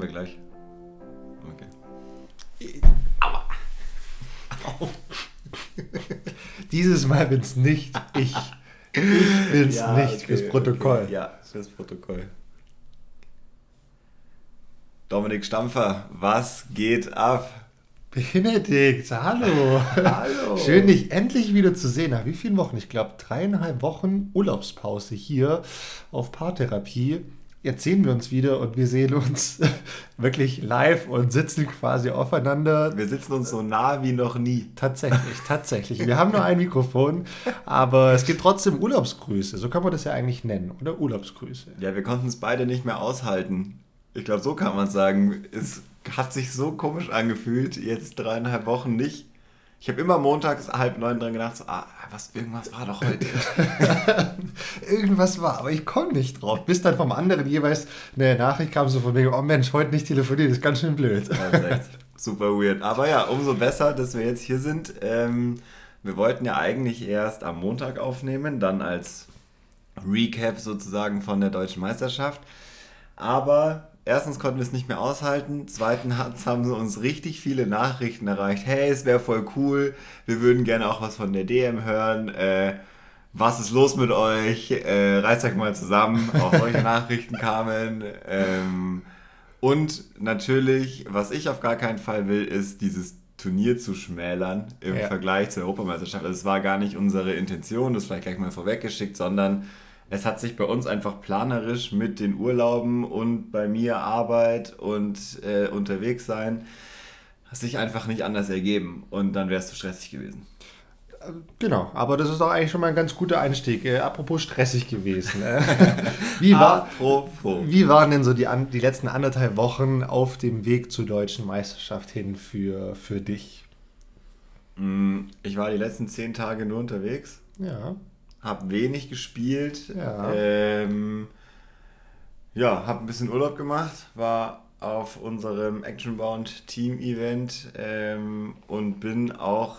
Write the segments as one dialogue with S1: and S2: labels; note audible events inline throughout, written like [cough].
S1: Wir gleich. Okay.
S2: Aua. Au. [laughs] Dieses Mal bin es nicht ich. Ich bin es
S1: Ja,
S2: nicht
S1: okay,
S2: fürs Protokoll.
S1: Okay. Ja, fürs Protokoll. Dominik Stampfer, was geht ab?
S2: Benedikt, hallo.
S1: Hallo.
S2: Schön, dich endlich wieder zu sehen. Nach wie vielen Wochen? Ich glaube, dreieinhalb Wochen Urlaubspause hier auf Paartherapie. Jetzt sehen wir uns wieder und wir sehen uns [laughs] wirklich live und sitzen quasi aufeinander.
S1: Wir sitzen uns so nah wie noch nie.
S2: Tatsächlich, [laughs] tatsächlich. Wir haben nur ein Mikrofon, aber es gibt trotzdem Urlaubsgrüße. So kann man das ja eigentlich nennen, oder? Urlaubsgrüße.
S1: Ja, wir konnten es beide nicht mehr aushalten. Ich glaube, so kann man es sagen. Es hat sich so komisch angefühlt, jetzt dreieinhalb Wochen nicht. Ich habe immer montags halb neun dran gedacht, so, ah, was, irgendwas war doch heute. [laughs]
S2: Irgendwas war, aber ich komme nicht drauf. Bis dann vom anderen jeweils eine Nachricht kam, so von wegen, oh Mensch, heute nicht telefoniert, ist ganz schön blöd.
S1: Echt super weird. Aber ja, umso besser, dass wir jetzt hier sind. Ähm, wir wollten ja eigentlich erst am Montag aufnehmen, dann als Recap sozusagen von der deutschen Meisterschaft. Aber erstens konnten wir es nicht mehr aushalten. Zweitens haben sie uns richtig viele Nachrichten erreicht. Hey, es wäre voll cool. Wir würden gerne auch was von der DM hören. Äh, was ist los mit euch? Äh, reißt euch mal zusammen. Auch solche [laughs] Nachrichten kamen. Ähm, und natürlich, was ich auf gar keinen Fall will, ist dieses Turnier zu schmälern im
S2: Ja.
S1: Vergleich zur Europameisterschaft. Also es war gar nicht unsere Intention, das vielleicht gleich mal vorweggeschickt, sondern es hat sich bei uns einfach planerisch mit den Urlauben und bei mir Arbeit und äh, unterwegs sein, hat sich einfach nicht anders ergeben und dann wäre es zu stressig gewesen.
S2: Genau, aber das ist doch eigentlich schon mal ein ganz guter Einstieg. Äh, apropos stressig gewesen. Äh, [laughs] wie, war,
S1: Apropos.
S2: wie waren denn so die, an, die letzten anderthalb Wochen auf dem Weg zur deutschen Meisterschaft hin für, für dich?
S1: Mm, Ich war die letzten zehn Tage nur unterwegs.
S2: Ja.
S1: Hab wenig gespielt.
S2: Ja.
S1: Ähm, ja, hab ein bisschen Urlaub gemacht, war auf unserem Actionbound Team Event ähm, und bin auch,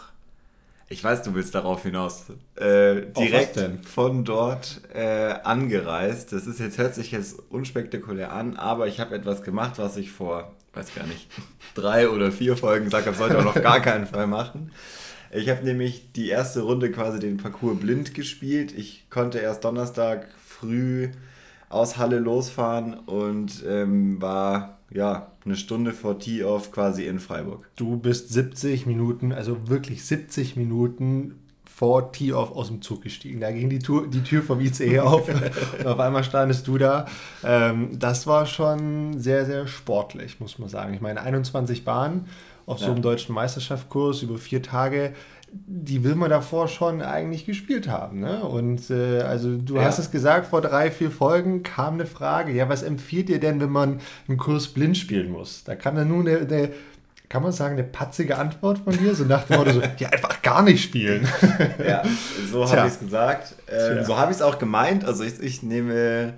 S1: ich weiß, du willst darauf hinaus, äh, direkt von dort äh, angereist. Das ist jetzt, hört sich jetzt unspektakulär an, aber ich habe etwas gemacht, was ich vor, weiß gar nicht, [laughs] drei oder vier Folgen gesagt habe, sollte man auf gar keinen Fall machen. Ich habe nämlich die erste Runde quasi den Parcours blind gespielt. Ich konnte erst Donnerstag früh aus Halle losfahren und ähm, war ja eine Stunde vor Tee-Off quasi in Freiburg.
S2: Du bist 70 Minuten, also wirklich 70 Minuten vor Tee-Off aus dem Zug gestiegen. Da ging die, Tür, die Tür vom ICE [laughs] auf und auf einmal standest du da. Ähm, das war schon sehr, sehr sportlich, muss man sagen. Ich meine, 21 Bahnen auf so
S1: Ja.
S2: einem deutschen Meisterschaftskurs über vier Tage, die will man davor schon eigentlich gespielt haben. Ne? Und äh, also du
S1: Ja.
S2: hast es gesagt, vor drei, vier Folgen kam eine Frage, ja, was empfiehlt ihr denn, wenn man einen Kurs blind spielen muss? Da kam dann nur eine, eine kann man sagen, eine patzige Antwort von dir? So nach dem Motto, so, ja, einfach gar nicht spielen. [laughs]
S1: Ja, so habe ich es gesagt. Ähm, so habe ich es auch gemeint. Also ich, ich nehme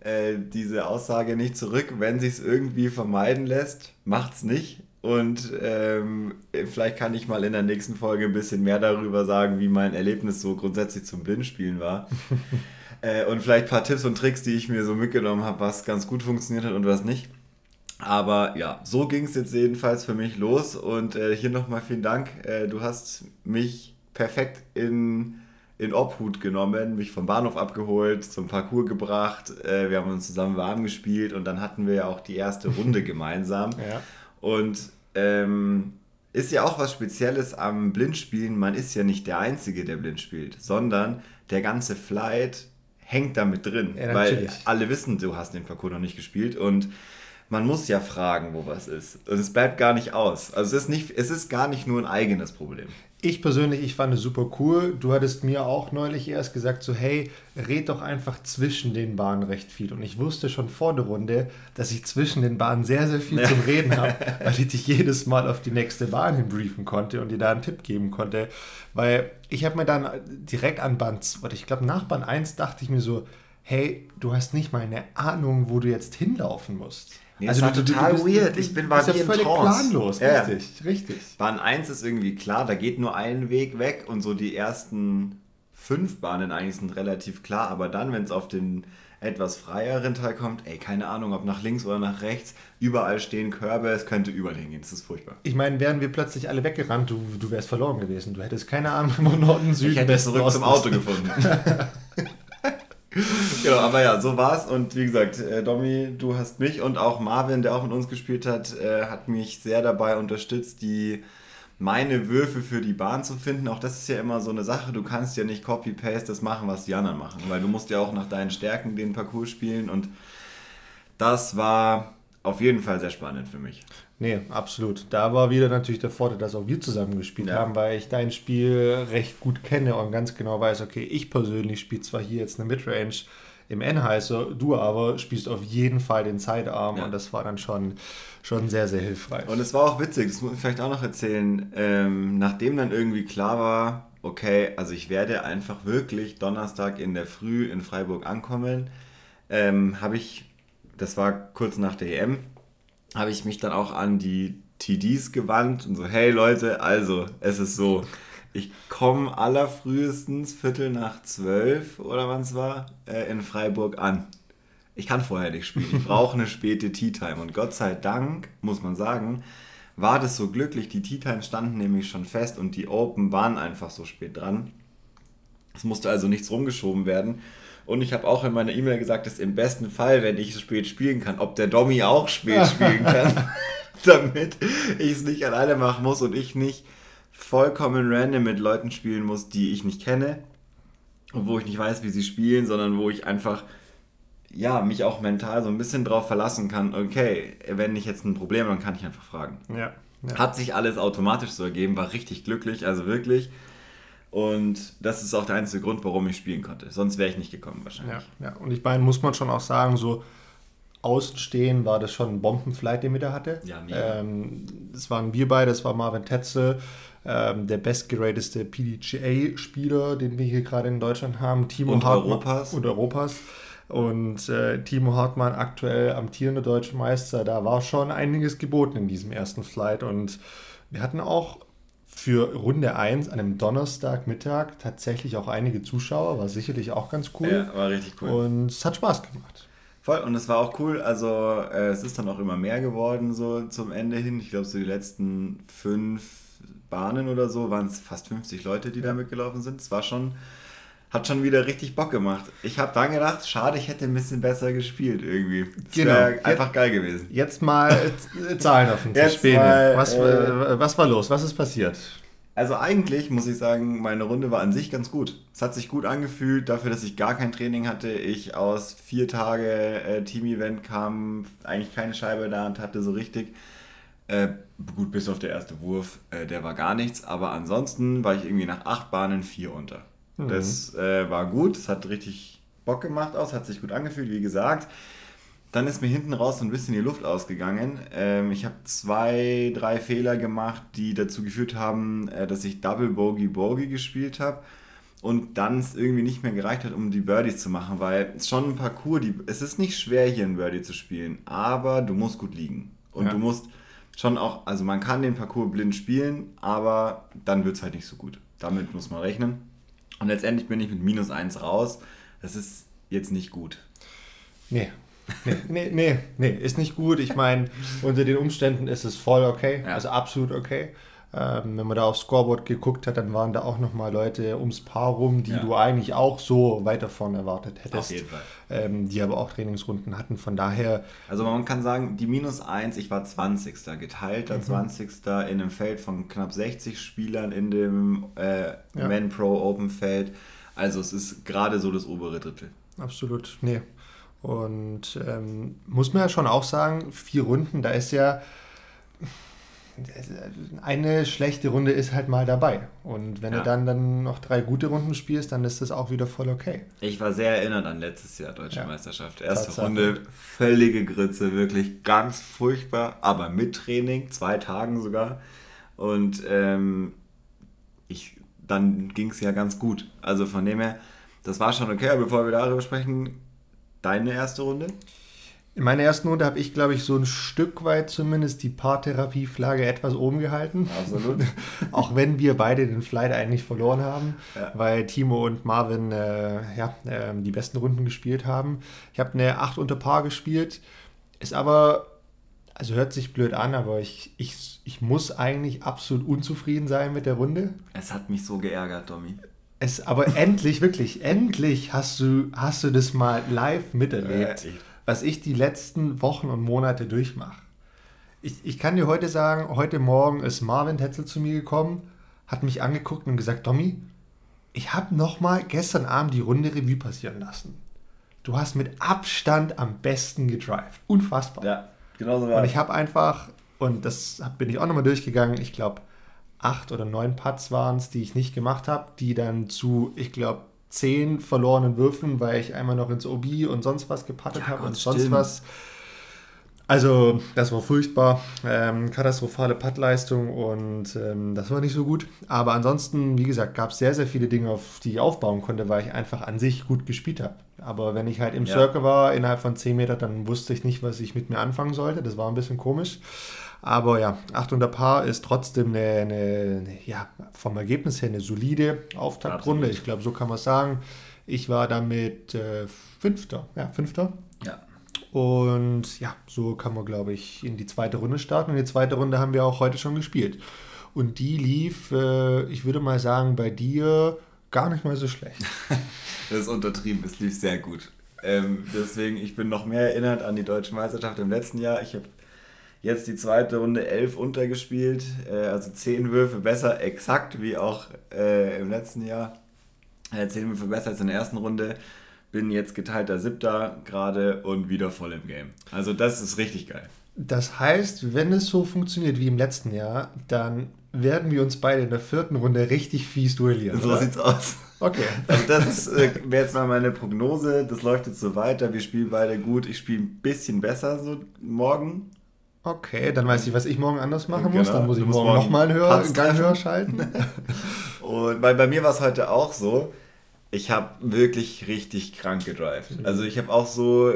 S1: äh, diese Aussage nicht zurück. Wenn sich es irgendwie vermeiden lässt, macht's nicht. Und ähm, vielleicht kann ich mal in der nächsten Folge ein bisschen mehr darüber sagen, wie mein Erlebnis so grundsätzlich zum Blindspielen war. [laughs] äh, und vielleicht ein paar Tipps und Tricks, die ich mir so mitgenommen habe, was ganz gut funktioniert hat und was nicht. Aber ja, so ging es jetzt jedenfalls für mich los. Und äh, hier nochmal vielen Dank. Äh, du hast mich perfekt in, in Obhut genommen, mich vom Bahnhof abgeholt, zum Parcours gebracht. Äh, wir haben uns zusammen warm gespielt und dann hatten wir ja auch die erste Runde [laughs] gemeinsam.
S2: Ja.
S1: Und ähm, ist ja auch was Spezielles am Blindspielen. Man ist ja nicht der Einzige, der blind spielt, sondern der ganze Flight hängt damit drin.
S2: Ja,
S1: weil alle wissen, du hast den Parcours noch nicht gespielt und man muss ja fragen, wo was ist. Und es bleibt gar nicht aus. Also es ist, nicht, es ist gar nicht nur ein eigenes Problem.
S2: Ich persönlich, ich fand es super cool. Du hattest mir auch neulich erst gesagt, so hey, red doch einfach zwischen den Bahnen recht viel. Und ich wusste schon vor der Runde, dass ich zwischen den Bahnen sehr, sehr viel zum Reden [laughs] habe, weil ich dich jedes Mal auf die nächste Bahn hin briefen konnte und dir da einen Tipp geben konnte. Weil ich habe mir dann direkt an Band, oder ich glaube nach Band 1 dachte ich mir so, hey, du hast nicht mal eine Ahnung, wo du jetzt hinlaufen musst.
S1: Nee, das war total weird. Ich bin- war
S2: ja
S1: wie in
S2: völlig
S1: Trance.
S2: planlos.
S1: Ja, ja.
S2: Richtig, richtig.
S1: Bahn 1 ist irgendwie klar, da geht nur ein Weg weg und so die ersten fünf Bahnen eigentlich sind relativ klar, aber dann, wenn es auf den etwas freieren Teil kommt, ey, keine Ahnung, ob nach links oder nach rechts, überall stehen Körbe, es könnte überall hingehen, das ist furchtbar.
S2: Ich meine, wären wir plötzlich alle weggerannt, du, du wärst verloren gewesen. Du hättest keine Ahnung, wo Norden, Süden, Ich hätte Westen, zurück Osten. zum Auto gefunden. [laughs] [laughs]
S1: genau, aber ja, so war's. Und wie gesagt, äh, Domi, du hast mich und auch Marvin, der auch mit uns gespielt hat, äh, hat mich sehr dabei unterstützt, die meine Würfe für die Bahn zu finden. Auch das ist ja immer so eine Sache. Du kannst ja nicht Copy-Paste das machen, was die anderen machen, weil du musst ja auch nach deinen Stärken den Parcours spielen und das war auf jeden Fall sehr spannend für mich.
S2: Nee, absolut. Da war wieder natürlich der Vorteil, dass auch wir zusammen gespielt ja. haben, weil ich dein Spiel recht gut kenne und ganz genau weiß, okay, ich persönlich spiele zwar hier jetzt eine Midrange im Enheiser, du aber spielst auf jeden Fall den Sidearm ja. und das war dann schon, schon sehr, sehr hilfreich.
S1: Und es war auch witzig, das muss ich vielleicht auch noch erzählen, ähm, nachdem dann irgendwie klar war, okay, also ich werde einfach wirklich Donnerstag in der Früh in Freiburg ankommen, ähm, habe ich, das war kurz nach der EM, habe ich mich dann auch an die TDs gewandt und so, hey Leute, also es ist so, ich komme allerfrühestens Viertel nach zwölf oder wann es war, äh, in Freiburg an. Ich kann vorher nicht spielen. Ich brauche eine späte Tea Time. Und Gott sei Dank, muss man sagen, war das so glücklich. Die Tea Times standen nämlich schon fest und die Open waren einfach so spät dran. Es musste also nichts rumgeschoben werden. Und ich habe auch in meiner E-Mail gesagt, dass im besten Fall, wenn ich spät spielen kann, ob der Dommy auch spät spielen kann, [laughs] [laughs] damit ich es nicht alleine machen muss und ich nicht vollkommen random mit Leuten spielen muss, die ich nicht kenne und wo ich nicht weiß, wie sie spielen, sondern wo ich einfach ja, mich auch mental so ein bisschen drauf verlassen kann, okay, wenn ich jetzt ein Problem habe, dann kann ich einfach fragen. Ja, ja. Hat sich alles automatisch so ergeben, war richtig glücklich, also wirklich. Und das ist auch der einzige Grund, warum ich spielen konnte. Sonst wäre ich nicht gekommen wahrscheinlich.
S2: Ja, ja. und ich meine, muss man schon auch sagen, so außenstehen war das schon ein Bombenflight, den wir da hatte. Ja, mega. Ähm, das waren wir beide, das war Marvin Tetzel, ähm, der bestgerateste PDGA-Spieler, den wir hier gerade in Deutschland haben. Timo und Hartmann, Europas. Und Europas. Und äh, Timo Hartmann, aktuell amtierender deutscher Meister, da war schon einiges geboten in diesem ersten Flight. Und wir hatten auch für Runde 1 an einem Donnerstagmittag tatsächlich auch einige Zuschauer, war sicherlich auch ganz cool. Ja, war richtig cool. Und es hat Spaß gemacht.
S1: Voll, und es war auch cool, also äh, es ist dann auch immer mehr geworden, so zum Ende hin. Ich glaube, so die letzten fünf Bahnen oder so waren es fast 50 Leute, die da mitgelaufen sind. Es war schon, hat schon wieder richtig Bock gemacht. Ich habe dann gedacht, schade, ich hätte ein bisschen besser gespielt irgendwie. Das genau. wäre einfach geil gewesen.
S2: Jetzt mal Zahlen auf den Tisch. Was, äh, was war los? Was ist passiert?
S1: Also eigentlich muss ich sagen, meine Runde war an sich ganz gut. Es hat sich gut angefühlt, dafür, dass ich gar kein Training hatte. Ich aus vier Tage äh, Team-Event kam, eigentlich keine Scheibe in der Hand hatte, so richtig. Äh, gut, bis auf der erste Wurf, äh, der war gar nichts. Aber ansonsten war ich irgendwie nach acht Bahnen vier unter. Mhm. Das äh, war gut, es hat richtig Bock gemacht aus, hat sich gut angefühlt, wie gesagt. Dann ist mir hinten raus so ein bisschen die Luft ausgegangen. Ähm, ich habe zwei, drei Fehler gemacht, die dazu geführt haben, äh, dass ich Double Bogey Bogey gespielt habe und dann es irgendwie nicht mehr gereicht hat, um die Birdies zu machen, weil es schon ein Parcours, die, es ist nicht schwer hier ein Birdie zu spielen, aber du musst gut liegen und ja. du musst schon auch, also man kann den Parcours blind spielen, aber dann wird es halt nicht so gut. Damit muss man rechnen. Und letztendlich bin ich mit minus 1 raus. Das ist jetzt nicht gut.
S2: Nee. Nee, nee, nee, nee ist nicht gut. Ich meine, unter den Umständen ist es voll okay. Ja. Also absolut okay. Ähm, wenn man da aufs Scoreboard geguckt hat, dann waren da auch nochmal Leute ums Paar rum, die ja. du eigentlich auch so weiter vorne erwartet hättest. Auf jeden Fall. Ähm, die aber auch Trainingsrunden hatten. Von daher.
S1: Also man kann sagen, die minus 1, ich war 20. geteilter mhm. 20. in einem Feld von knapp 60 Spielern in dem äh, ja. Men Pro Open Feld. Also es ist gerade so das obere Drittel.
S2: Absolut. Nee. Und ähm, muss man ja schon auch sagen, vier Runden, da ist ja eine schlechte Runde ist halt mal dabei. Und wenn ja. du dann, dann noch drei gute Runden spielst, dann ist das auch wieder voll okay.
S1: Ich war sehr erinnert an letztes Jahr Deutsche ja. Meisterschaft. Erste Tatsache. Runde, völlige Grütze, wirklich ganz furchtbar, aber mit Training, zwei Tagen sogar. Und ähm, ich, dann ging es ja ganz gut. Also von dem her, das war schon okay, aber bevor wir darüber sprechen, deine erste Runde?
S2: In meiner ersten Runde habe ich, glaube ich, so ein Stück weit zumindest die Paartherapieflagge etwas oben gehalten. Absolut. [laughs] Auch wenn wir beide den Flight eigentlich verloren haben, ja. weil Timo und Marvin äh, ja, äh, die besten Runden gespielt haben. Ich habe eine 8 unter Paar gespielt, ist aber, also hört sich blöd an, aber ich, ich, ich muss eigentlich absolut unzufrieden sein mit der Runde.
S1: Es hat mich so geärgert, Tommy.
S2: Es, aber endlich, wirklich, endlich hast du, hast du das mal live miterlebt. Äh, was ich die letzten Wochen und Monate durchmache. Ich, ich kann dir heute sagen, heute Morgen ist Marvin Tetzel zu mir gekommen, hat mich angeguckt und gesagt, Tommy, ich habe nochmal gestern Abend die Runde Revue passieren lassen. Du hast mit Abstand am besten gedrived. Unfassbar. Ja, genau so war Und ich habe einfach, und das bin ich auch nochmal durchgegangen, ich glaube, acht oder neun Putts waren es, die ich nicht gemacht habe, die dann zu, ich glaube, zehn verlorenen Würfen, weil ich einmal noch ins OB und sonst was gepattet ja, habe und sonst stimmt. was. Also, das war furchtbar. Ähm, katastrophale Puttleistung und ähm, das war nicht so gut. Aber ansonsten, wie gesagt, gab es sehr, sehr viele Dinge, auf die ich aufbauen konnte, weil ich einfach an sich gut gespielt habe. Aber wenn ich halt im ja. Circle war, innerhalb von 10 Metern, dann wusste ich nicht, was ich mit mir anfangen sollte. Das war ein bisschen komisch. Aber ja, 800 Paar ist trotzdem eine, eine, ja, vom Ergebnis her eine solide Auftaktrunde. Ich glaube, so kann man es sagen. Ich war damit äh, Fünfter. Ja, Fünfter. Ja. Und ja, so kann man, glaube ich, in die zweite Runde starten. Und die zweite Runde haben wir auch heute schon gespielt. Und die lief, äh, ich würde mal sagen, bei dir gar nicht mal so schlecht. [laughs]
S1: das ist untertrieben, es lief sehr gut. Ähm, deswegen, ich bin noch mehr erinnert an die deutsche Meisterschaft im letzten Jahr. Ich habe Jetzt die zweite Runde 11 untergespielt, äh, also 10 Würfe besser, exakt wie auch äh, im letzten Jahr. Äh, 10 Würfe besser als in der ersten Runde. Bin jetzt geteilter Siebter gerade und wieder voll im Game. Also das ist richtig geil.
S2: Das heißt, wenn es so funktioniert wie im letzten Jahr, dann werden wir uns beide in der vierten Runde richtig fies duellieren. So oder? sieht's aus.
S1: Okay. [laughs] Also das äh, wäre jetzt mal meine Prognose. Das läuft jetzt so weiter. Wir spielen beide gut. Ich spiele ein bisschen besser so morgen.
S2: Okay, dann weiß ich, was ich morgen anders machen muss. Genau. Dann muss ich morgen, morgen nochmal einen Hör, höher
S1: schalten. [laughs] und bei, bei mir war es heute auch so, ich habe wirklich richtig krank gedrived. Mhm. Also ich habe auch so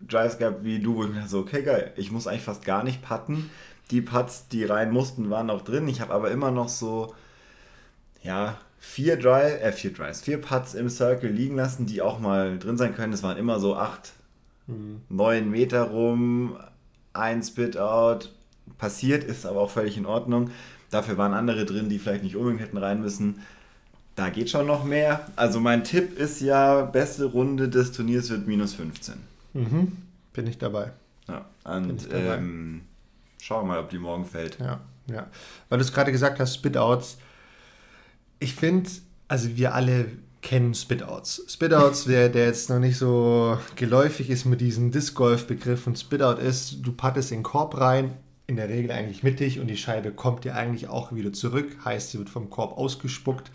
S1: Drives gehabt wie du, wo ich mir so, okay, geil, ich muss eigentlich fast gar nicht putten. Die Putts, die rein mussten, waren auch drin. Ich habe aber immer noch so, ja, vier Drive, äh, vier Drives, vier Putts im Circle liegen lassen, die auch mal drin sein können. Es waren immer so acht, mhm. neun Meter rum, ein Spit-Out passiert, ist aber auch völlig in Ordnung. Dafür waren andere drin, die vielleicht nicht unbedingt hätten rein müssen. Da geht schon noch mehr. Also mein Tipp ist ja, beste Runde des Turniers wird minus 15.
S2: Mhm. Bin ich dabei.
S1: Ja, und ähm, schauen wir mal, ob die morgen fällt.
S2: Ja, ja. Weil du es gerade gesagt hast, Spit-Outs. Ich finde, also wir alle kennen Spitouts. Spitouts, wer der jetzt noch nicht so geläufig ist mit diesem Disc Golf Begriff und Spitout ist, du pattest in den Korb rein, in der Regel eigentlich mittig und die Scheibe kommt dir eigentlich auch wieder zurück, heißt sie wird vom Korb ausgespuckt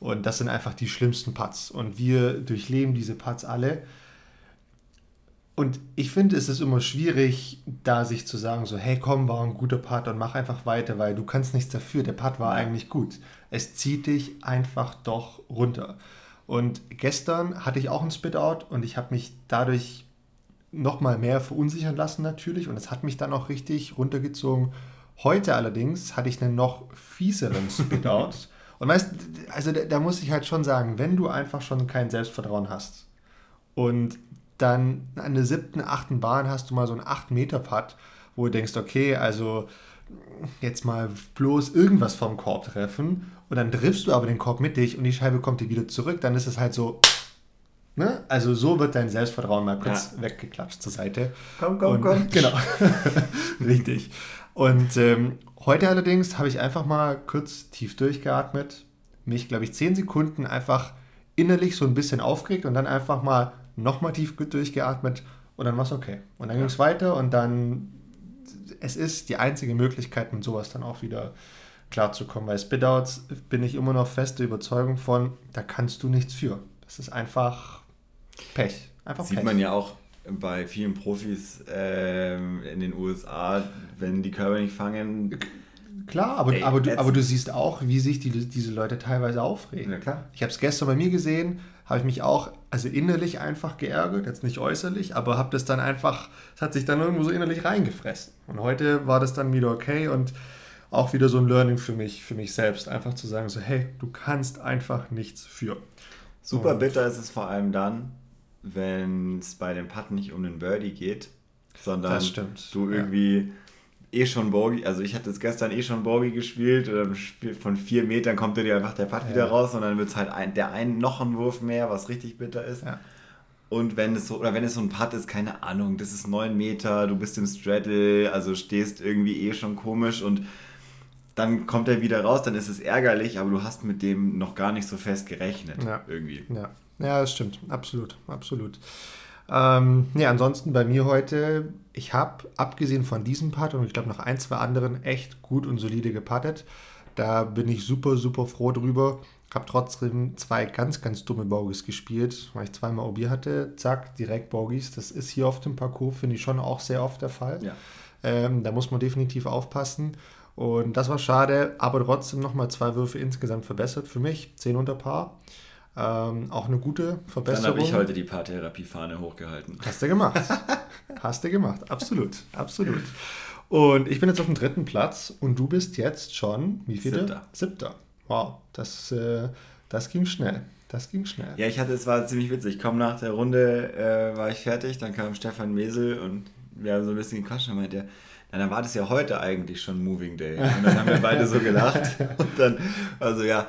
S2: und das sind einfach die schlimmsten Putts und wir durchleben diese Putts alle. Und ich finde, es ist immer schwierig, da sich zu sagen, so, hey, komm, war ein guter Putt und mach einfach weiter, weil du kannst nichts dafür. Der Putt war eigentlich gut. Es zieht dich einfach doch runter. Und gestern hatte ich auch einen Spit-Out und ich habe mich dadurch nochmal mehr verunsichern lassen natürlich und es hat mich dann auch richtig runtergezogen. Heute allerdings hatte ich einen noch fieseren [laughs] Spit-Out. und weißt, also da, da, muss ich halt schon sagen, wenn du einfach schon kein Selbstvertrauen hast und dann an der siebten, achten Bahn hast du mal so einen 8-Meter-Putt, wo du denkst, okay, also jetzt mal bloß irgendwas vom Korb treffen und dann triffst du aber den Korb mit dich und die Scheibe kommt dir wieder zurück, dann ist es halt so, ne? Also so wird dein Selbstvertrauen mal kurz ja. weggeklatscht zur Seite. Komm, komm, und, komm. [laughs] Genau, [laughs] richtig. Und ähm, heute allerdings habe ich einfach mal kurz tief durchgeatmet, mich, glaube ich, zehn Sekunden einfach innerlich so ein bisschen aufgeregt und dann einfach mal nochmal tief durchgeatmet und dann war es okay. Und dann ja. ging es weiter und dann, es ist die einzige Möglichkeit, mit sowas dann auch wieder klarzukommen. Weil Spitouts bin ich immer noch feste Überzeugung von, da kannst du nichts für. Das ist einfach Pech. Einfach
S1: Sieht
S2: Pech.
S1: man ja auch bei vielen Profis ähm, in den USA, wenn die Körper nicht fangen,
S2: Klar, aber,
S1: Ey,
S2: aber, du, aber du siehst auch, wie sich die, diese Leute teilweise aufregen.
S1: Ja, klar.
S2: Ich habe es gestern bei mir gesehen, habe ich mich auch, also innerlich einfach geärgert, jetzt nicht äußerlich, aber habe das dann einfach, es hat sich dann irgendwo so innerlich reingefressen. Und heute war das dann wieder okay und auch wieder so ein Learning für mich, für mich selbst, einfach zu sagen so, hey, du kannst einfach nichts für.
S1: Super
S2: Und-
S1: bitter ist es vor allem dann, wenn es bei dem Putt nicht um den Birdie geht, sondern
S2: Das stimmt,
S1: du
S2: ja.
S1: Eh schon Bogey, also ich hatte jetzt gestern eh schon Bogey gespielt und dann von vier Metern kommt dir einfach der Putt wieder raus und dann wird es halt ein, der ein noch ein Wurf mehr, was richtig bitter ist.
S2: Ja.
S1: Und wenn es so, oder wenn es so ein Putt ist, keine Ahnung, das ist neun Meter, du bist im Straddle, also stehst irgendwie eh schon komisch und dann kommt er wieder raus, dann ist es ärgerlich, aber du hast mit dem noch gar nicht so fest gerechnet.
S2: Ja.
S1: Irgendwie.
S2: Ja, ja das stimmt. Absolut, absolut. Ähm, ja, ansonsten bei mir heute, ich habe abgesehen von diesem Putt und ich glaube noch ein, zwei anderen echt gut und solide geputtet. Da bin ich super, super froh drüber. Habe trotzdem zwei ganz, ganz dumme Bogies gespielt, weil ich zweimal OB hatte. Zack, direkt Bogies. Das ist hier auf dem Parcours, finde ich schon auch sehr oft der Fall.
S1: Ja.
S2: Ähm, da muss man definitiv aufpassen. Und das war schade, aber trotzdem nochmal zwei Würfe insgesamt verbessert für mich. 10 unter Paar. Ähm, auch eine gute
S1: Dann
S2: Verbesserung.
S1: habe ich heute die Paartherapiefahne hochgehalten.
S2: Hast du gemacht. [laughs] Hast du gemacht. Absolut. Absolut. Und ich bin jetzt auf dem dritten Platz und du bist jetzt schon, wie viele?
S1: Siebter.
S2: Siebter. Wow, das, äh, das ging schnell. Das ging schnell.
S1: Ja, ich hatte, es war ziemlich witzig. Ich komme nach der Runde, äh, war ich fertig, dann kam Stefan Mesel und wir haben so ein bisschen gequatscht und meinte, na, dann war das ja heute eigentlich schon Moving Day. Und dann haben wir beide so gelacht. [laughs] Und dann, also ja,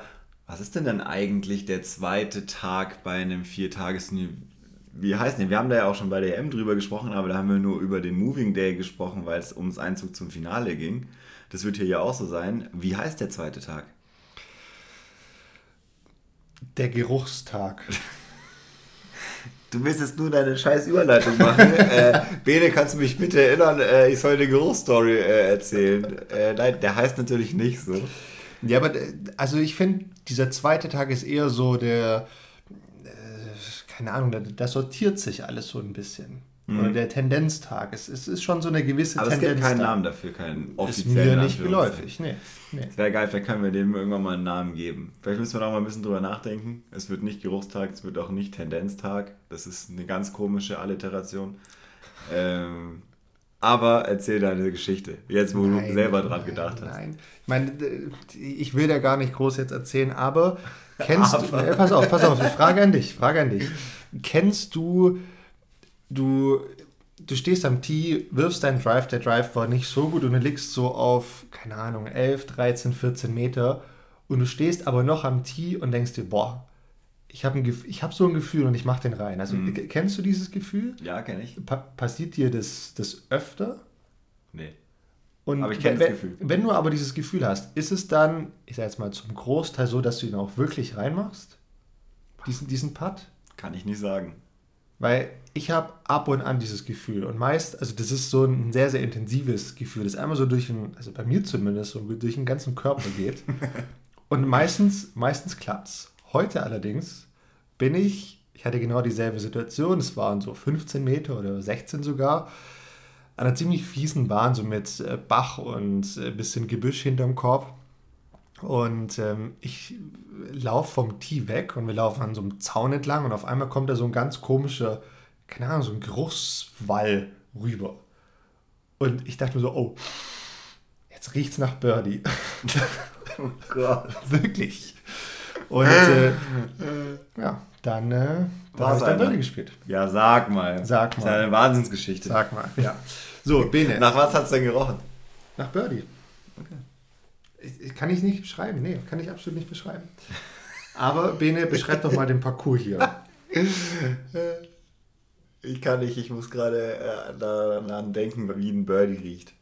S1: was ist denn dann eigentlich der zweite Tag bei einem Viertages wie heißt denn? Wir haben da ja auch schon bei der EM drüber gesprochen, aber da haben wir nur über den Moving Day gesprochen, weil es ums Einzug zum Finale ging. Das wird hier ja auch so sein. Wie heißt der zweite Tag?
S2: Der Geruchstag.
S1: Du willst jetzt nur deine scheiß Überleitung machen. [laughs] äh, Bene, kannst du mich bitte erinnern, äh, ich soll eine Geruchsstory äh, erzählen? Äh, nein, der heißt natürlich nicht so.
S2: Ja, aber äh, also ich finde, dieser zweite Tag ist eher so der, äh, keine Ahnung, da, sortiert sich alles so ein bisschen. Oder der Tendenztag. Es, es ist schon so eine gewisse
S1: Mhm. Aber es
S2: Tendenz.
S1: gibt keinen
S2: da.
S1: Namen dafür, keinen
S2: Ist
S1: offiziellen.
S2: mir nicht geläufig. Nee, nee.
S1: Wäre geil, vielleicht können wir dem irgendwann mal einen Namen geben. Vielleicht müssen wir noch mal ein bisschen drüber nachdenken. Es wird nicht Geruchstag, es wird auch nicht Tendenztag. Das ist eine ganz komische Alliteration. Ähm, aber erzähl deine Geschichte, jetzt wo du selber dran
S2: nein,
S1: gedacht hast.
S2: Nein, ich meine, ich will da gar nicht groß jetzt erzählen, aber kennst du, [laughs]
S1: Aber.
S2: äh, pass auf, pass auf, frage an dich, frage an dich. Kennst du, du, du stehst am Tee, wirfst deinen Drive, der Drive war nicht so gut und du liegst so auf, keine Ahnung, 11, 13, 14 Meter und du stehst aber noch am Tee und denkst dir, boah, ich habe hab so ein Gefühl und ich mache den rein. Also
S1: Mhm.
S2: kennst du dieses Gefühl?
S1: Ja, kenne ich.
S2: Pa passiert dir das, das öfter?
S1: Nee.
S2: Und
S1: Aber ich kenn
S2: wenn,
S1: das Gefühl.
S2: Wenn du aber dieses Gefühl hast, ist es dann, ich sag jetzt mal zum Großteil so, dass du ihn auch wirklich reinmachst? Diesen, diesen Putt?
S1: Kann ich nicht sagen.
S2: Weil ich habe ab und an dieses Gefühl und meist, also das ist so ein sehr, sehr intensives Gefühl, das einmal so durch den, also bei mir zumindest, so durch den ganzen Körper geht. [laughs] und meistens, meistens klappt's. Heute allerdings bin ich, ich hatte genau dieselbe Situation, es waren so 15 Meter oder 16 sogar, an einer ziemlich fiesen Bahn, so mit äh, Bach und ein bisschen Gebüsch hinterm Korb. Und ähm, ich laufe vom Tee weg und wir laufen an so einem Zaun entlang und auf einmal kommt da so ein ganz komischer, keine Ahnung, so ein Geruchswall rüber. Und ich dachte mir so, oh, jetzt riecht's nach Birdie. [laughs]
S1: Oh Gott.
S2: Wirklich. Und äh, ja, dann, äh, dann habe ich dann? Birdie gespielt.
S1: Ja, sag mal.
S2: Sag
S1: Das ist
S2: mal.
S1: eine Wahnsinnsgeschichte.
S2: Sag mal, ja. So, Bene.
S1: Nach was hat es denn gerochen?
S2: Nach Birdie. Ich, ich- kann ich nicht beschreiben. Nee, kann ich absolut nicht beschreiben. Aber Bene, beschreib doch mal den Parcours hier. [laughs]
S1: Ich kann nicht, ich muss gerade äh, daran denken, wie ein Birdie riecht.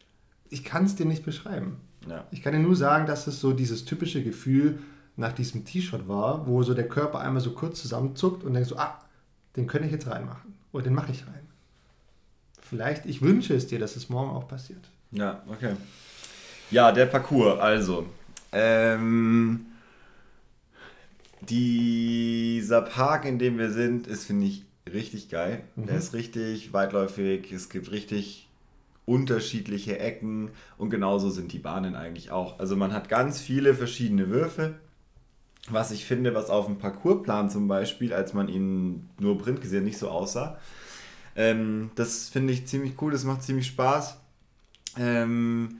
S2: Ich kann es dir nicht beschreiben.
S1: Ja.
S2: Ich kann dir nur sagen, dass es so dieses typische Gefühl nach diesem T-Shirt war, wo so der Körper einmal so kurz zusammenzuckt und denkt so, ah, den könnte ich jetzt reinmachen. Oder den mache ich rein. Vielleicht, ich wünsche es dir, dass es morgen auch passiert.
S1: Ja, okay. Ja, der Parcours, also. Ähm, dieser Park, in dem wir sind, ist, finde ich, richtig geil. Der ist richtig weitläufig. Es gibt richtig unterschiedliche Ecken und genauso sind die Bahnen eigentlich auch. Also man hat ganz viele verschiedene Würfe, was ich finde, was auf dem Parcoursplan zum Beispiel, als man ihn nur print gesehen nicht so aussah. Ähm, das finde ich ziemlich cool, das macht ziemlich Spaß. Ähm,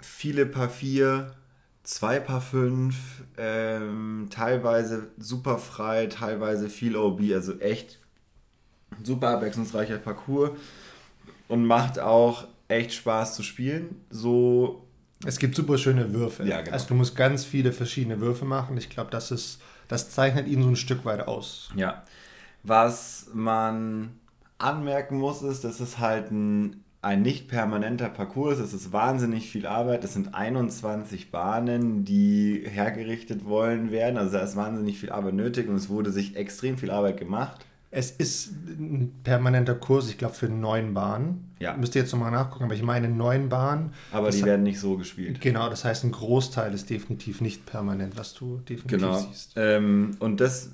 S1: viele Paar 4, zwei Paar 5, ähm, teilweise super frei, teilweise viel OB, also echt super abwechslungsreicher Parcours und macht auch echt Spaß zu spielen. So.
S2: Es gibt super schöne Würfe. Ja, genau. Also du musst ganz viele verschiedene Würfe machen. Ich glaube, das ist, das zeichnet ihn so ein Stück weit aus.
S1: Ja. Was man anmerken muss, ist, dass es halt ein, ein nicht permanenter Parcours ist. Es ist wahnsinnig viel Arbeit. Es sind 21 Bahnen, die hergerichtet wollen werden. Also da ist wahnsinnig viel Arbeit nötig und es wurde sich extrem viel Arbeit gemacht.
S2: Es ist ein permanenter Kurs, ich glaube, für neun Bahnen. Ja. Müsst ihr jetzt nochmal nachgucken, aber ich meine neun Bahnen.
S1: Aber die werden nicht so gespielt.
S2: Genau, das heißt, ein Großteil ist definitiv nicht permanent, was du definitiv
S1: genau. siehst. Ähm, und das,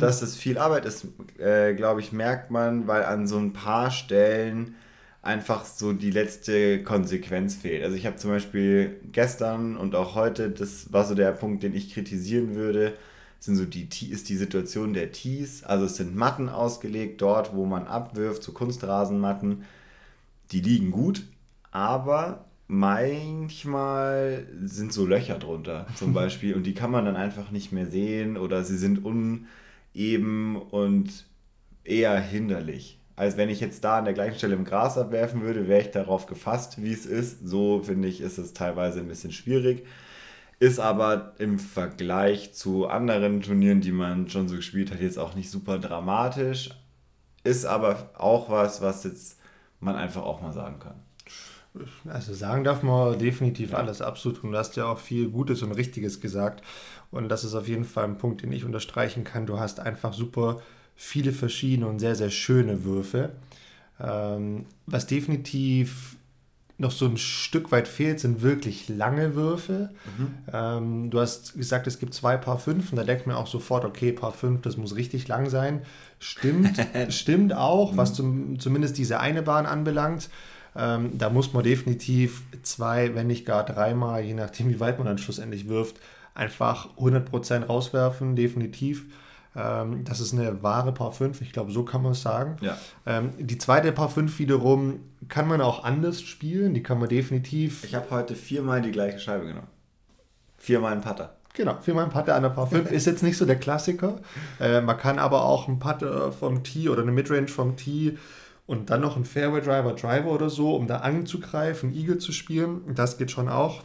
S1: dass das viel Arbeit ist, äh, glaube ich, merkt man, weil an so ein paar Stellen einfach so die letzte Konsequenz fehlt. Also ich habe zum Beispiel gestern und auch heute, das war so der Punkt, den ich kritisieren würde, sind so die, ist die Situation der Tees. Also es sind Matten ausgelegt, dort wo man abwirft, so Kunstrasenmatten. Die liegen gut, aber manchmal sind so Löcher drunter zum [laughs] Beispiel und die kann man dann einfach nicht mehr sehen oder sie sind uneben und eher hinderlich. Als wenn ich jetzt da an der gleichen Stelle im Gras abwerfen würde, wäre ich darauf gefasst, wie es ist. So finde ich, ist es teilweise ein bisschen schwierig. Ist aber im Vergleich zu anderen Turnieren, die man schon so gespielt hat, jetzt auch nicht super dramatisch. Ist aber auch was, was jetzt man einfach auch mal sagen kann.
S2: Also sagen darf man definitiv ja. alles absolut. Und du hast ja auch viel Gutes und Richtiges gesagt. Und das ist auf jeden Fall ein Punkt, den ich unterstreichen kann. Du hast einfach super viele verschiedene und sehr, sehr schöne Würfe. Ähm, was definitiv noch so ein Stück weit fehlt, sind wirklich lange Würfe. Mhm. Ähm, du hast gesagt, es gibt zwei Paar 5 und da denkt man auch sofort, okay, Paar 5, das muss richtig lang sein. Stimmt, [laughs] stimmt auch, mhm. was zum, zumindest diese eine Bahn anbelangt. Ähm, da muss man definitiv zwei, wenn nicht gar dreimal, je nachdem, wie weit man dann schlussendlich wirft, einfach 100% rauswerfen, definitiv. Ähm, das ist eine wahre Paar 5, ich glaube, so kann man es sagen. Ja. Ähm, die zweite Paar 5 wiederum kann man auch anders spielen, die kann man definitiv.
S1: Ich habe heute viermal die gleiche Scheibe genommen. Viermal ein Putter.
S2: Genau, viermal ein Putter an der Paar 5 ist jetzt nicht so der Klassiker. Äh, man kann aber auch einen Putter vom Tee oder eine Midrange vom Tee und dann noch einen Fairway Driver, Driver oder so, um da anzugreifen, Eagle zu spielen. Das geht schon auch.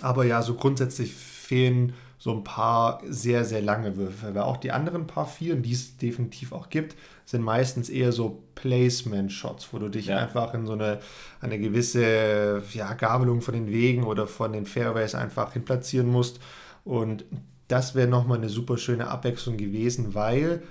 S2: Aber ja, so grundsätzlich fehlen so ein paar sehr, sehr lange Würfe. Weil auch die anderen paar Vieren, die es definitiv auch gibt, sind meistens eher so Placement-Shots, wo du dich ja. einfach in so eine, eine gewisse ja, Gabelung von den Wegen oder von den Fairways einfach hinplatzieren musst. Und das wäre nochmal eine super schöne Abwechslung gewesen, weil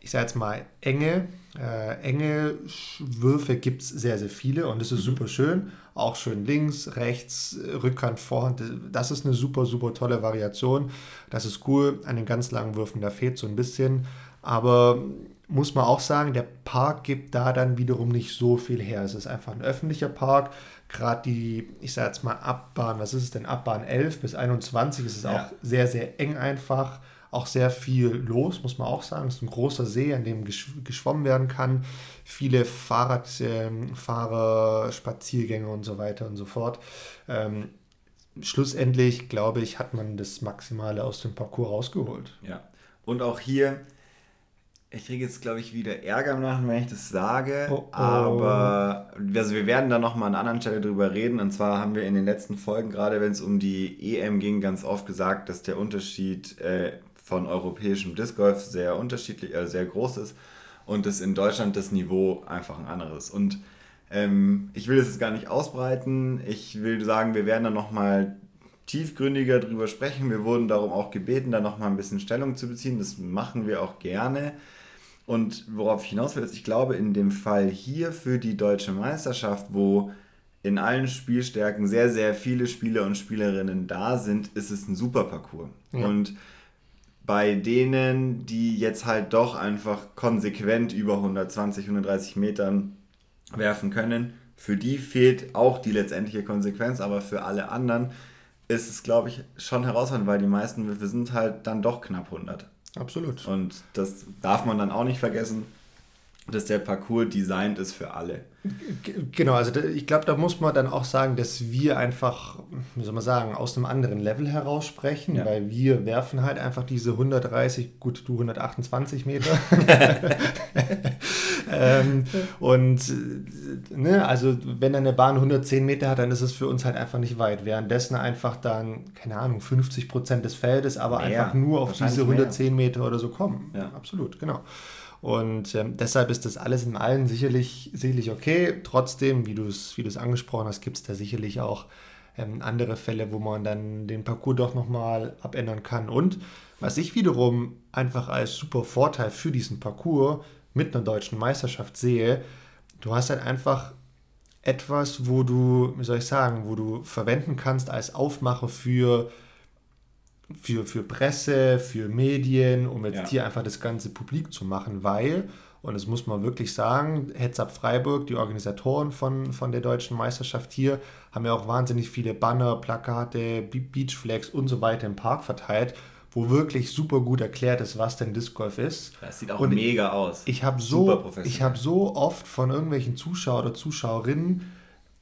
S2: ich sage jetzt mal, enge, äh, enge Würfe gibt es sehr, sehr viele und das ist mhm. super schön. Auch schön links, rechts, Rückhand, Vorhand. Das ist eine super, super tolle Variation. Das ist cool. An den ganz langen Würfen, da fehlt so ein bisschen. Aber muss man auch sagen, der Park gibt da dann wiederum nicht so viel her. Es ist einfach ein öffentlicher Park. Gerade die, ich sage jetzt mal Abbahn, was ist es denn? Abbahn 11 bis 21 ist es ja. auch sehr, sehr eng einfach auch sehr viel los, muss man auch sagen. Es ist ein großer See, an dem geschwommen werden kann. Viele Fahrradfahrer, ähm, Spaziergänge und so weiter und so fort. Ähm, schlussendlich, glaube ich, hat man das Maximale aus dem Parcours rausgeholt.
S1: Ja. Und auch hier, ich kriege jetzt, glaube ich, wieder Ärger im Nachhinein, wenn ich das sage. Oh, oh. Aber also wir werden da nochmal an einer anderen Stelle drüber reden. Und zwar haben wir in den letzten Folgen, gerade wenn es um die EM ging, ganz oft gesagt, dass der Unterschied äh, von europäischem Disc Golf sehr unterschiedlich, äh, sehr groß ist und dass in Deutschland das Niveau einfach ein anderes. Und ähm, ich will es jetzt gar nicht ausbreiten. Ich will sagen, wir werden da nochmal tiefgründiger drüber sprechen. Wir wurden darum auch gebeten, da nochmal ein bisschen Stellung zu beziehen. Das machen wir auch gerne. Und worauf ich hinaus will, ist, ich glaube, in dem Fall hier für die deutsche Meisterschaft, wo in allen Spielstärken sehr, sehr viele Spieler und Spielerinnen da sind, ist es ein super Parcours. Ja. Und bei denen, die jetzt halt doch einfach konsequent über 120, 130 Metern werfen können. Für die fehlt auch die letztendliche Konsequenz, aber für alle anderen ist es, glaube ich, schon herausfordernd, weil die meisten Würfe sind halt dann doch knapp 100.
S2: Absolut.
S1: Und das darf man dann auch nicht vergessen, dass der Parcours designt ist für alle.
S2: Genau, also ich glaube, da muss man dann auch sagen, dass wir einfach, wie soll man sagen, aus einem anderen Level heraus sprechen, ja. weil wir werfen halt einfach diese 130, gut, du 128 Meter. [laughs] [laughs] ähm, und ne, also wenn eine Bahn 110 Meter hat, dann ist es für uns halt einfach nicht weit. Währenddessen einfach dann, keine Ahnung, 50 Prozent des Feldes, aber mehr, einfach nur auf diese 110 mehr. Meter oder so kommen. Ja. Absolut, genau. Und ähm, deshalb ist das alles in allen sicherlich, sicherlich okay. Trotzdem, wie du es wie angesprochen hast, gibt es da sicherlich auch ähm, andere Fälle, wo man dann den Parcours doch nochmal abändern kann. Und was ich wiederum einfach als super Vorteil für diesen Parcours mit einer deutschen Meisterschaft sehe, du hast halt einfach etwas, wo du, wie soll ich sagen, wo du verwenden kannst als Aufmacher für für, für Presse, für Medien, um jetzt ja. hier einfach das Ganze publik zu machen, weil, und das muss man wirklich sagen, Heads Up Freiburg, die Organisatoren von, von der deutschen Meisterschaft hier, haben ja auch wahnsinnig viele Banner, Plakate, Beachflags und so weiter im Park verteilt, wo wirklich super gut erklärt ist, was denn Disc Golf ist.
S1: Das sieht auch und mega aus.
S2: Ich habe so, hab so oft von irgendwelchen Zuschauer oder Zuschauerinnen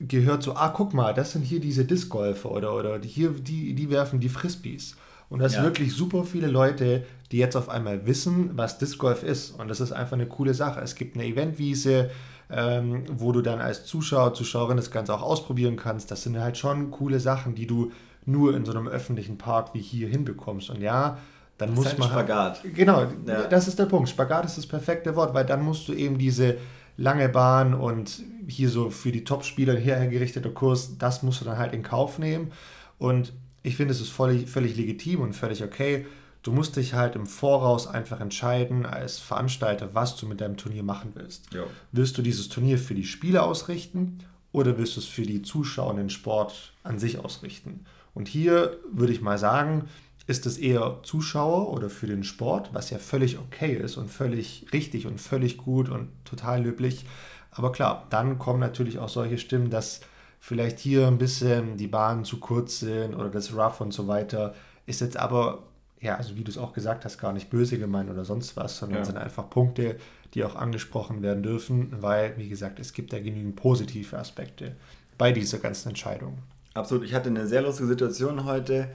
S2: gehört, so, ah, guck mal, das sind hier diese Disc Golfer oder, oder hier, die, die werfen die Frisbees. Und das ja. wirklich super viele Leute, die jetzt auf einmal wissen, was Disc Golf ist. Und das ist einfach eine coole Sache. Es gibt eine Eventwiese, ähm, wo du dann als Zuschauer, Zuschauerin das Ganze auch ausprobieren kannst. Das sind halt schon coole Sachen, die du nur in so einem öffentlichen Park wie hier hinbekommst. Und ja, dann das muss ist halt man. Spagat. Genau, ja. das ist der Punkt. Spagat ist das perfekte Wort, weil dann musst du eben diese lange Bahn und hier so für die Top-Spieler hergerichtete Kurs, das musst du dann halt in Kauf nehmen. Und ich finde, es ist völlig, völlig legitim und völlig okay. Du musst dich halt im Voraus einfach entscheiden als Veranstalter, was du mit deinem Turnier machen willst. Ja. Willst du dieses Turnier für die Spiele ausrichten oder willst du es für die Zuschauer den Sport an sich ausrichten? Und hier würde ich mal sagen, ist es eher Zuschauer oder für den Sport, was ja völlig okay ist und völlig richtig und völlig gut und total löblich. Aber klar, dann kommen natürlich auch solche Stimmen, dass vielleicht hier ein bisschen die Bahnen zu kurz sind oder das Rough und so weiter. Ist jetzt aber, ja, also wie du es auch gesagt hast, gar nicht böse gemeint oder sonst was, sondern ja. sind einfach Punkte, die auch angesprochen werden dürfen, weil, wie gesagt, es gibt ja genügend positive Aspekte bei dieser ganzen Entscheidung.
S1: Absolut. Ich hatte eine sehr lustige Situation heute.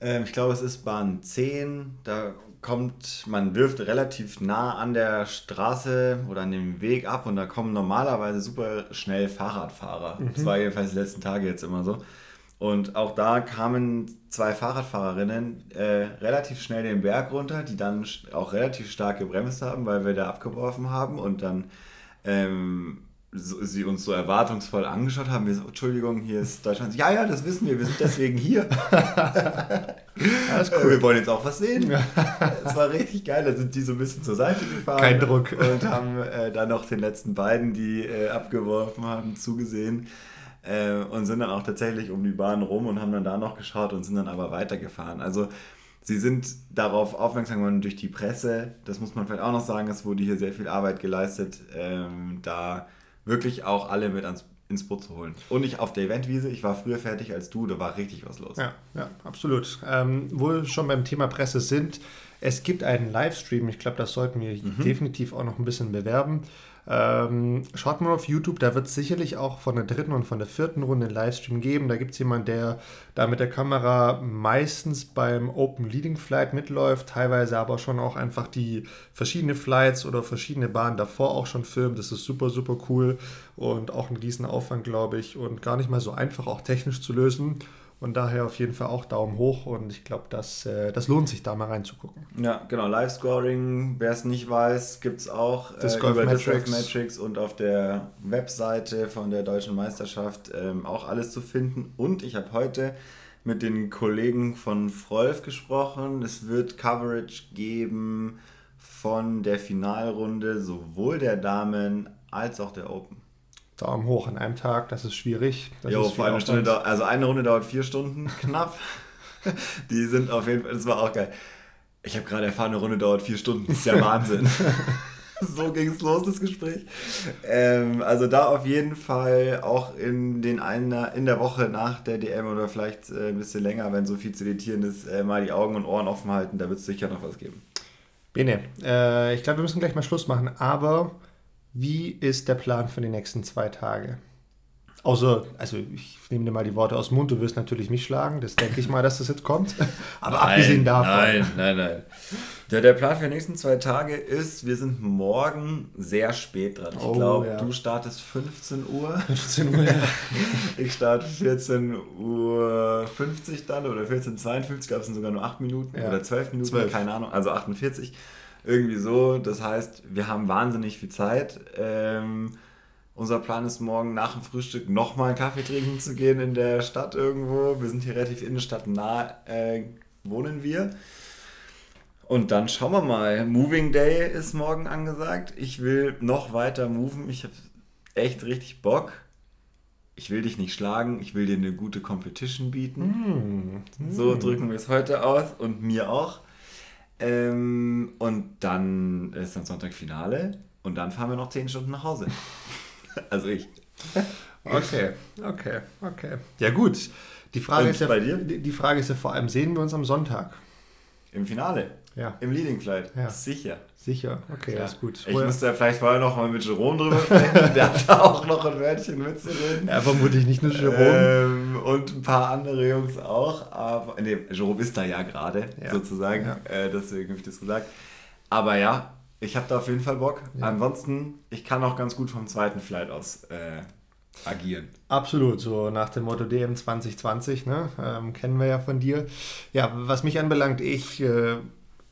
S1: Ähm, ich glaube, es ist Bahn 10. Da kommt, man wirft relativ nah an der Straße oder an dem Weg ab und da kommen normalerweise super schnell Fahrradfahrer. Mhm. Das war jedenfalls die letzten Tage jetzt immer so. Und auch da kamen zwei Fahrradfahrerinnen äh, relativ schnell den Berg runter, die dann auch relativ stark gebremst haben, weil wir da abgeworfen haben und dann ähm, so, sie uns so erwartungsvoll angeschaut haben. Wir so, Entschuldigung, hier ist Deutschland. Ja, ja, das wissen wir, wir sind deswegen hier. [laughs] Alles cool. Wir wollen jetzt auch was sehen. Es war richtig geil, da sind die so ein bisschen zur Seite gefahren. Kein Druck. Und haben äh, dann noch den letzten beiden, die äh, abgeworfen haben, zugesehen. Äh, und sind dann auch tatsächlich um die Bahn rum und haben dann da noch geschaut und sind dann aber weitergefahren. Also sie sind darauf aufmerksam geworden durch die Presse. Das muss man vielleicht auch noch sagen. Es wurde hier sehr viel Arbeit geleistet, ähm, da wirklich auch alle mit ans, ins Boot zu holen. Und nicht auf der Eventwiese. Ich war früher fertig als du, da war richtig was los.
S2: Ja, ja absolut. Ähm, wo wir schon beim Thema Presse sind, es gibt einen Livestream. Ich glaube, das sollten wir mhm. definitiv auch noch ein bisschen bewerben. Ähm, schaut mal auf YouTube, da wird es sicherlich auch von der dritten und von der vierten Runde einen Livestream geben. Da gibt es jemanden, der da mit der Kamera meistens beim Open Leading Flight mitläuft, teilweise aber schon auch einfach die verschiedenen Flights oder verschiedene Bahnen davor auch schon filmt. Das ist super, super cool und auch ein riesen Aufwand, glaube ich, und gar nicht mal so einfach auch technisch zu lösen. Und daher auf jeden Fall auch Daumen hoch und ich glaube, das, äh, das lohnt sich da mal reinzugucken.
S1: Ja, genau. Live-Scoring, wer es nicht weiß, gibt es auch äh, über Metrics. Metrics und auf der Webseite von der Deutschen Meisterschaft ähm, auch alles zu finden. Und ich habe heute mit den Kollegen von Frolf gesprochen. Es wird Coverage geben von der Finalrunde, sowohl der Damen als auch der Open.
S2: Daumen hoch an einem Tag, das ist schwierig. Das
S1: jo,
S2: ist
S1: vor eine Stunde, also eine Runde dauert vier Stunden [laughs] knapp. Die sind auf jeden Fall, das war auch geil. Ich habe gerade erfahren, eine Runde dauert vier Stunden. Das ist ja [laughs] Wahnsinn. [laughs] so ging es los, das Gespräch. Ähm, also da auf jeden Fall auch in, den einer, in der Woche nach der DM oder vielleicht äh, ein bisschen länger, wenn so viel zu editieren ist, äh, mal die Augen und Ohren offen halten, da wird es sicher noch was geben.
S2: Bene, äh, ich glaube, wir müssen gleich mal Schluss machen, aber wie ist der Plan für die nächsten zwei Tage? Außer, also ich nehme dir mal die Worte aus dem Mund, du wirst natürlich mich schlagen, das denke ich mal, dass das jetzt kommt. [laughs] Aber
S1: nein,
S2: abgesehen
S1: davon. Nein, nein, nein. Der, der Plan für die nächsten zwei Tage ist, wir sind morgen sehr spät dran. Ich oh, glaube, ja. du startest 15 Uhr. [laughs] 15 Uhr, ja. [laughs] ich starte 14 Uhr 50 dann oder 14.52, gab es sogar nur 8 Minuten ja. oder 12 Minuten, 12. keine Ahnung, also 48. Irgendwie so. Das heißt, wir haben wahnsinnig viel Zeit. Ähm, unser Plan ist morgen nach dem Frühstück nochmal einen Kaffee trinken zu gehen in der Stadt irgendwo. Wir sind hier relativ innenstadtnah, äh, wohnen wir. Und dann schauen wir mal. Moving Day ist morgen angesagt. Ich will noch weiter moven. Ich habe echt richtig Bock. Ich will dich nicht schlagen, ich will dir eine gute Competition bieten. Mm. So drücken wir es heute aus und mir auch. Ähm, und dann ist dann Sonntag Finale und dann fahren wir noch 10 Stunden nach Hause. [laughs] Also ich.
S2: Okay, okay, okay. Ja gut. Die Frage, ist ja, bei dir? Die Frage ist ja vor allem, sehen wir uns am Sonntag?
S1: Im Finale?
S2: Ja.
S1: Im Leading Flight? Ja. Sicher.
S2: Sicher, okay, Klar. ist gut.
S1: Ich Woher? müsste ja vielleicht vorher noch mal mit Jerome drüber sprechen. Der hat da auch noch ein Wörtchen mitzureden.
S2: Ja, vermutlich nicht nur Jerome.
S1: Ähm, und ein paar andere Jungs auch. Aber, nee, Jerome ist da ja gerade, ja. sozusagen. Ja. Äh, deswegen habe ich das gesagt. Aber ja, ich habe da auf jeden Fall Bock. Ansonsten, ich kann auch ganz gut vom zweiten Flight aus äh, agieren.
S2: Absolut, so nach dem Motto DM 2020, ne? Ähm, kennen wir ja von dir. Ja, was mich anbelangt, ich, äh,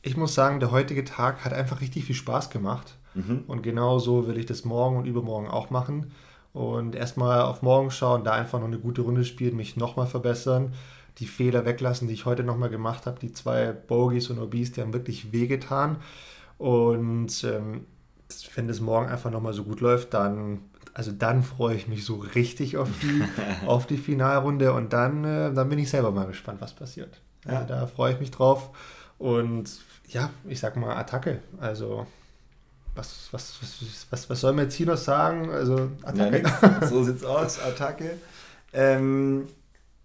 S2: ich muss sagen, der heutige Tag hat einfach richtig viel Spaß gemacht. Mhm. Und genau so will ich das morgen und übermorgen auch machen. Und erstmal auf morgen schauen, da einfach noch eine gute Runde spielen, mich nochmal verbessern, die Fehler weglassen, die ich heute nochmal gemacht habe. Die zwei Bogies und Obis, die haben wirklich wehgetan. Und ähm, wenn es morgen einfach nochmal so gut läuft, dann, also dann freue ich mich so richtig auf die, [laughs] auf die Finalrunde und dann, äh, dann bin ich selber mal gespannt, was passiert. Ja. Also da freue ich mich drauf. Und ja, ich sag mal Attacke. Also was, was, was, was, was soll man jetzt hier noch sagen? Also Attacke.
S1: Ja, [laughs] so sieht's aus, Attacke. Ähm,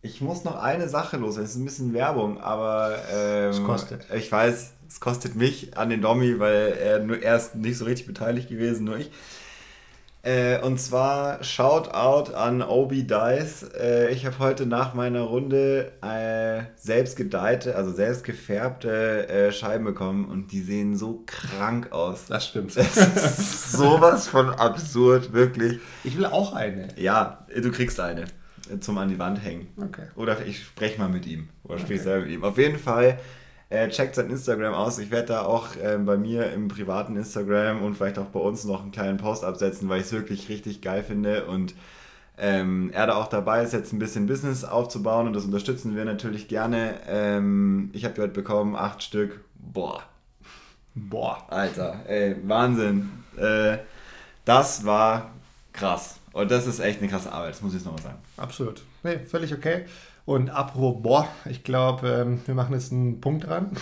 S1: ich muss noch eine Sache los. Es ist ein bisschen Werbung, aber ähm, kostet. ich weiß, es kostet mich an den Domi, weil er nur erst nicht so richtig beteiligt gewesen, nur ich. Äh, und zwar Shoutout an Obi Dice. Äh, ich habe heute nach meiner Runde äh, selbst gedeihte, also selbst gefärbte äh, Scheiben bekommen und die sehen so krank aus.
S2: Das stimmt.
S1: Das ist sowas von absurd, wirklich.
S2: Ich will auch eine.
S1: Ja, du kriegst eine zum an die Wand hängen.
S2: Okay.
S1: Oder ich spreche mal mit ihm. Oder okay. sprich selber mit ihm. Auf jeden Fall äh, checkt sein Instagram aus. Ich werde da auch äh, bei mir im privaten Instagram und vielleicht auch bei uns noch einen kleinen Post absetzen, weil ich es wirklich richtig geil finde und ähm, er da auch dabei ist, jetzt ein bisschen Business aufzubauen und das unterstützen wir natürlich gerne. Ähm, ich habe gehört bekommen, acht Stück. Boah. Boah. Alter, ey, Wahnsinn. Äh, das war krass. Und das ist echt eine krasse Arbeit, das muss ich jetzt nochmal sagen.
S2: Absolut. Nee, völlig okay. Und apropos, ich glaube, ähm, wir machen jetzt einen Punkt dran.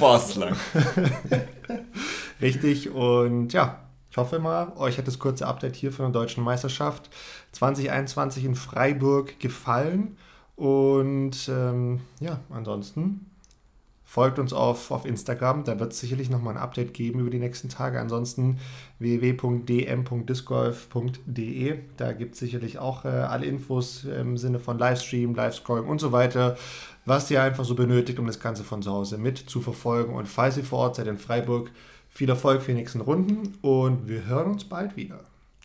S1: Bosslang. [laughs]
S2: Richtig, und ja, ich hoffe mal, euch hat das kurze Update hier von der Deutschen Meisterschaft 2021 in Freiburg gefallen. Und ähm, ja, ansonsten Folgt uns auf, auf Instagram, da wird es sicherlich nochmal ein Update geben über die nächsten Tage. Ansonsten www.dm.discgolf.de, da gibt es sicherlich auch äh, alle Infos im Sinne von Livestream, Livescrolling und so weiter, was ihr einfach so benötigt, um das Ganze von zu Hause mit zu verfolgen. Und falls ihr vor Ort seid in Freiburg, viel Erfolg für die nächsten Runden und wir hören uns bald wieder.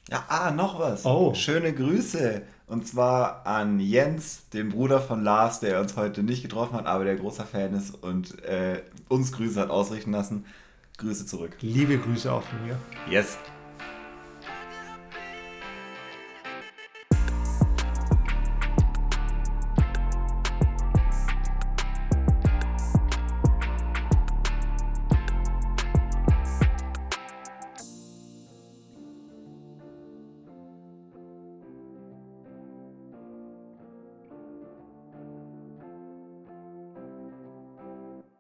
S1: Ja, ah, noch was.
S2: Oh.
S1: Schöne Grüße. Und zwar an Jens, den Bruder von Lars, der uns heute nicht getroffen hat, aber der großer Fan ist und äh, uns Grüße hat ausrichten lassen. Grüße zurück.
S2: Liebe Grüße auch von mir.
S1: Yes.